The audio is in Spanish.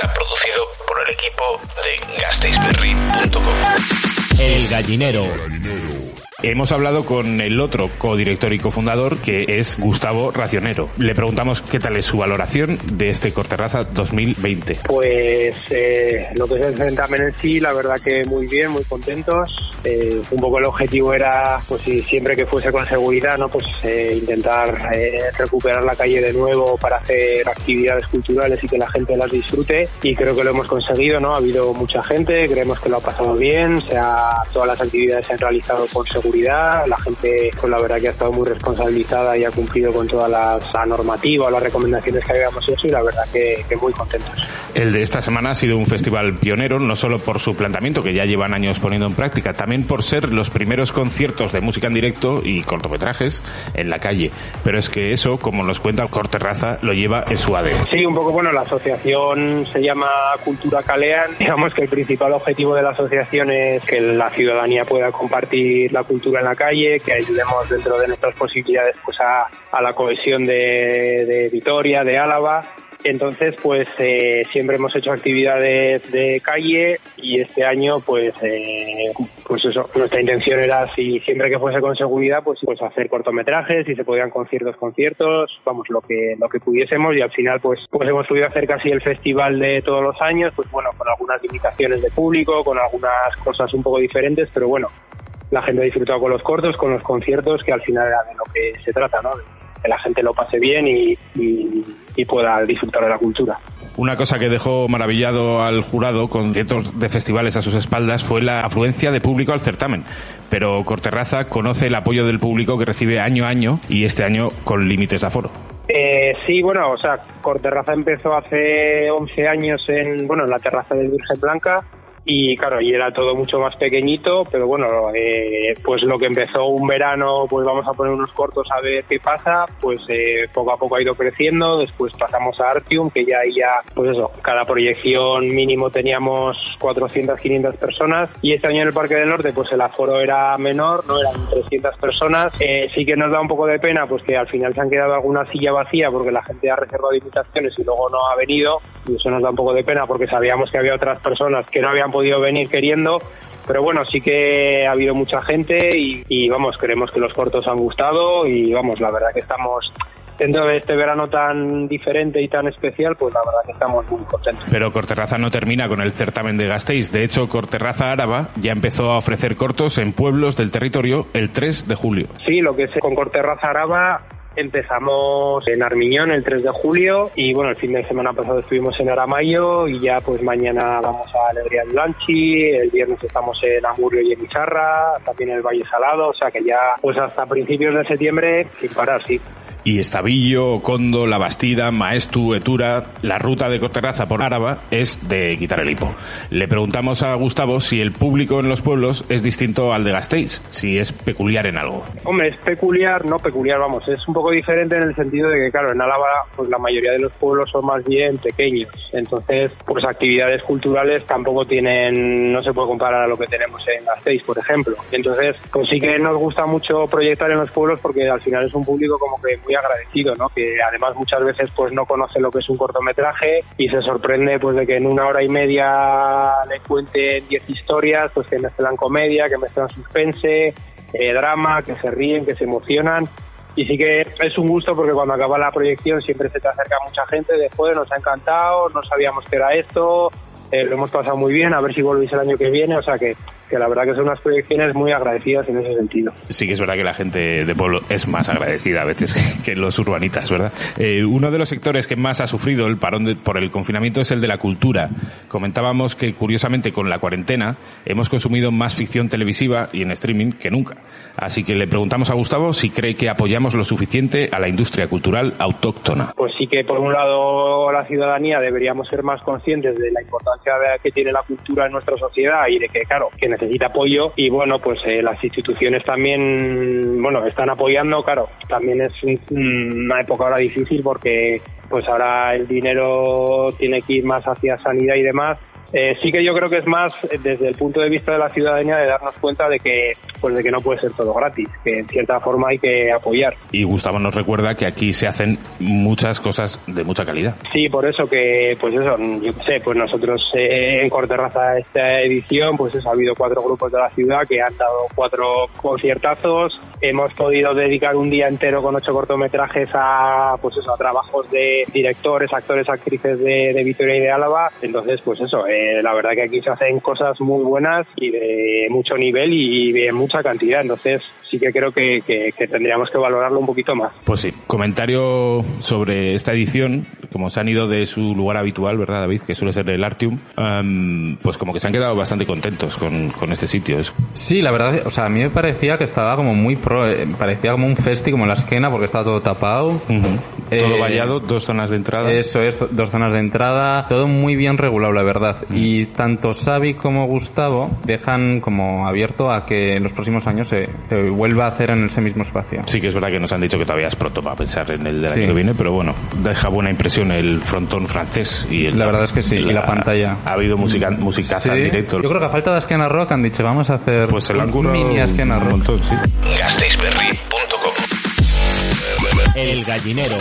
está producido por el equipo de gasteisberry.com. El gallinero. Hemos hablado con el otro codirector y cofundador, que es Gustavo Racionero. Le preguntamos qué tal es su valoración de este Corterraza 2020. Pues eh, lo que es el certamen en sí, la verdad que muy bien, muy contentos. Eh, un poco el objetivo era, pues si siempre que fuese con seguridad, no, pues eh, intentar eh, recuperar la calle de nuevo para hacer actividades culturales y que la gente las disfrute. Y creo que lo hemos conseguido, ¿no? Ha habido mucha gente, creemos que lo ha pasado bien, se ha, todas las actividades se han realizado con seguridad la gente, pues la verdad que ha estado muy responsabilizada y ha cumplido con toda la, la las recomendaciones que habíamos hecho y la verdad que, que, muy contentos. El de esta semana ha sido un festival pionero, no solo por su planteamiento, que ya llevan años poniendo en práctica, también por ser los primeros conciertos de música en directo y cortometrajes en la calle. Pero es que eso, como nos cuenta Corterraza, lo lleva en su ADN. Sí, un poco, bueno, la asociación se llama Cultura Calean. Digamos que el principal objetivo de la asociación es que la ciudadanía pueda compartir la cultura en la calle, que ayudemos dentro de nuestras posibilidades pues a, la cohesión de Vitoria, de Álava entonces, pues eh, siempre hemos hecho actividades de calle y este año, pues, eh, pues eso, nuestra intención era, si siempre que fuese con seguridad, pues, pues hacer cortometrajes, si se podían conciertos, conciertos, vamos, lo que lo que pudiésemos y al final, pues, pues hemos podido hacer casi el festival de todos los años, pues bueno, con algunas limitaciones de público, con algunas cosas un poco diferentes, pero bueno, la gente ha disfrutado con los cortos, con los conciertos, que al final era de lo que se trata, ¿no? Que la gente lo pase bien y, y, y, pueda disfrutar de la cultura. Una cosa que dejó maravillado al jurado con cientos de festivales a sus espaldas fue la afluencia de público al certamen. Pero Corterraza conoce el apoyo del público que recibe año a año y este año con límites de aforo. Eh, sí, bueno, o sea, Corterraza empezó hace 11 años en, bueno, en la terraza del Virgen Blanca y claro, y era todo mucho más pequeñito, pero bueno, eh, pues lo que empezó un verano, pues vamos a poner unos cortos a ver qué pasa, pues eh, poco a poco ha ido creciendo, después pasamos a Artium, que ya ya, pues eso, cada proyección mínimo teníamos 400, 500 personas, y este año en el Parque del Norte, pues el aforo era menor, no eran 300 personas, eh, sí que nos da un poco de pena, pues que al final se han quedado alguna silla vacía porque la gente ha reservado invitaciones y luego no ha venido, y eso nos da un poco de pena porque sabíamos que había otras personas que no habían podido venir queriendo, pero bueno, sí que ha habido mucha gente y, y, vamos, creemos que los cortos han gustado y vamos, la verdad que estamos dentro de este verano tan diferente y tan especial, pues la verdad que estamos muy contentos. Pero Corterraza no termina con el certamen de Gasteiz. De hecho, Corterraza Áraba ya empezó a ofrecer cortos en pueblos del territorio el 3 de julio. Sí, lo que es con Corterraza Áraba Empezamos en Armiñón el 3 de julio y bueno, el fin de semana pasado estuvimos en Aramayo y ya pues mañana vamos a Alegría de Lanchi, el viernes estamos en Amurio y en Izarra, también en el Valle Salado, o sea que ya pues hasta principios de septiembre sin parar, sí y Estavillo, Condo, La Bastida, Maestu, Etura, la ruta de Coterraza por Áraba es de quitar el hipo. Le preguntamos a Gustavo si el público en los pueblos es distinto al de Gasteiz, si es peculiar en algo. Hombre, es peculiar, no peculiar, vamos, es un poco diferente en el sentido de que, claro, en Álava pues la mayoría de los pueblos son más bien pequeños, entonces pues actividades culturales tampoco tienen, no se puede comparar a lo que tenemos en Gasteiz, por ejemplo. Entonces, pues sí que nos gusta mucho proyectar en los pueblos porque al final es un público como que muy agradecido, ¿no? Que además muchas veces pues no conoce lo que es un cortometraje y se sorprende pues de que en una hora y media le cuenten 10 historias, pues que mezclan comedia, que mezclan suspense, eh, drama, que se ríen, que se emocionan. Y sí que es un gusto porque cuando acaba la proyección siempre se te acerca mucha gente después, nos ha encantado, no sabíamos que era esto, eh, lo hemos pasado muy bien, a ver si volvéis el año que viene, o sea que que la verdad que son unas proyecciones muy agradecidas en ese sentido. Sí que es verdad que la gente de pueblo es más agradecida a veces que los urbanitas, ¿verdad? Eh, uno de los sectores que más ha sufrido el parón de, por el confinamiento es el de la cultura. Comentábamos que curiosamente con la cuarentena hemos consumido más ficción televisiva y en streaming que nunca. Así que le preguntamos a Gustavo si cree que apoyamos lo suficiente a la industria cultural autóctona. Pues sí que por un lado la ciudadanía deberíamos ser más conscientes de la importancia que tiene la cultura en nuestra sociedad y de que, claro, que necesita apoyo y bueno, pues eh, las instituciones también, bueno, están apoyando, claro, también es una época ahora difícil porque pues ahora el dinero tiene que ir más hacia sanidad y demás. Eh, sí que yo creo que es más eh, desde el punto de vista de la ciudadanía de darnos cuenta de que pues de que no puede ser todo gratis, que en cierta forma hay que apoyar. Y Gustavo nos recuerda que aquí se hacen muchas cosas de mucha calidad. Sí, por eso que, pues eso, yo qué sé, pues nosotros eh, en Corterraza esta edición, pues eso, ha habido cuatro grupos de la ciudad que han dado cuatro conciertazos, hemos podido dedicar un día entero con ocho cortometrajes a, pues eso, a trabajos de directores, actores, actrices de, de Vitoria y de Álava, entonces, pues eso, eh, la verdad que aquí se hacen cosas muy buenas y de mucho nivel y de mucha cantidad, entonces sí que creo que, que, que tendríamos que valorarlo un poquito más. Pues sí, comentario sobre esta edición, como se han ido de su lugar habitual, ¿verdad, David? Que suele ser el Artium, em, pues como que se han quedado bastante contentos con, con este sitio. Es- Sí, la verdad, o sea, a mí me parecía que estaba como muy pro, eh, parecía como un festi como en la esquina porque estaba todo tapado. Todo Eh, vallado, dos zonas de entrada. Eso es, dos zonas de entrada, todo muy bien regulado, la verdad. Y tanto Xavi como Gustavo dejan como abierto a que en los próximos años se, se vuelva a hacer en ese mismo espacio. Sí que es verdad que nos han dicho que todavía es pronto para pensar en el del Sí. año que viene, pero bueno, deja buena impresión el frontón francés y el- La verdad es que sí, y la pantalla. Ha habido música, musicaza en directo. Yo creo que a falta de Esquena Rock han dicho, vamos a hacer Pues se lo han un currado mini Esquena un Rock. montón, sí. El gallinero.